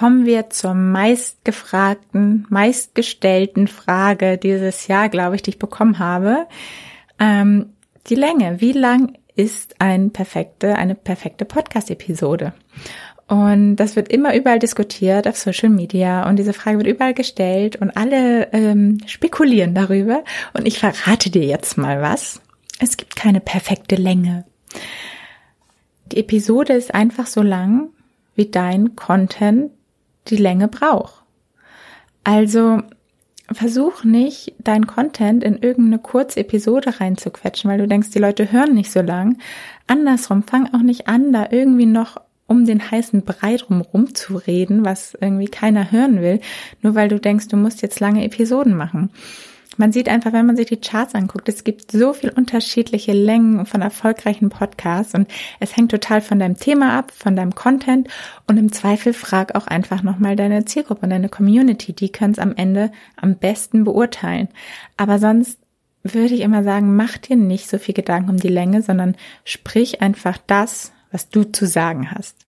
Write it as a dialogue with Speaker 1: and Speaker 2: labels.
Speaker 1: kommen wir zur meistgefragten, meistgestellten Frage dieses Jahr, glaube ich, die ich bekommen habe. Ähm, die Länge. Wie lang ist ein perfekte, eine perfekte Podcast-Episode? Und das wird immer überall diskutiert auf Social Media und diese Frage wird überall gestellt und alle ähm, spekulieren darüber. Und ich verrate dir jetzt mal was. Es gibt keine perfekte Länge. Die Episode ist einfach so lang, wie dein Content die Länge braucht. Also versuch nicht, dein Content in irgendeine kurze Episode reinzuquetschen, weil du denkst, die Leute hören nicht so lang. Andersrum, fang auch nicht an, da irgendwie noch um den heißen Brei drumherum zu reden, was irgendwie keiner hören will, nur weil du denkst, du musst jetzt lange Episoden machen. Man sieht einfach, wenn man sich die Charts anguckt, es gibt so viel unterschiedliche Längen von erfolgreichen Podcasts und es hängt total von deinem Thema ab, von deinem Content und im Zweifel frag auch einfach nochmal deine Zielgruppe und deine Community, die können es am Ende am besten beurteilen. Aber sonst würde ich immer sagen, mach dir nicht so viel Gedanken um die Länge, sondern sprich einfach das, was du zu sagen hast.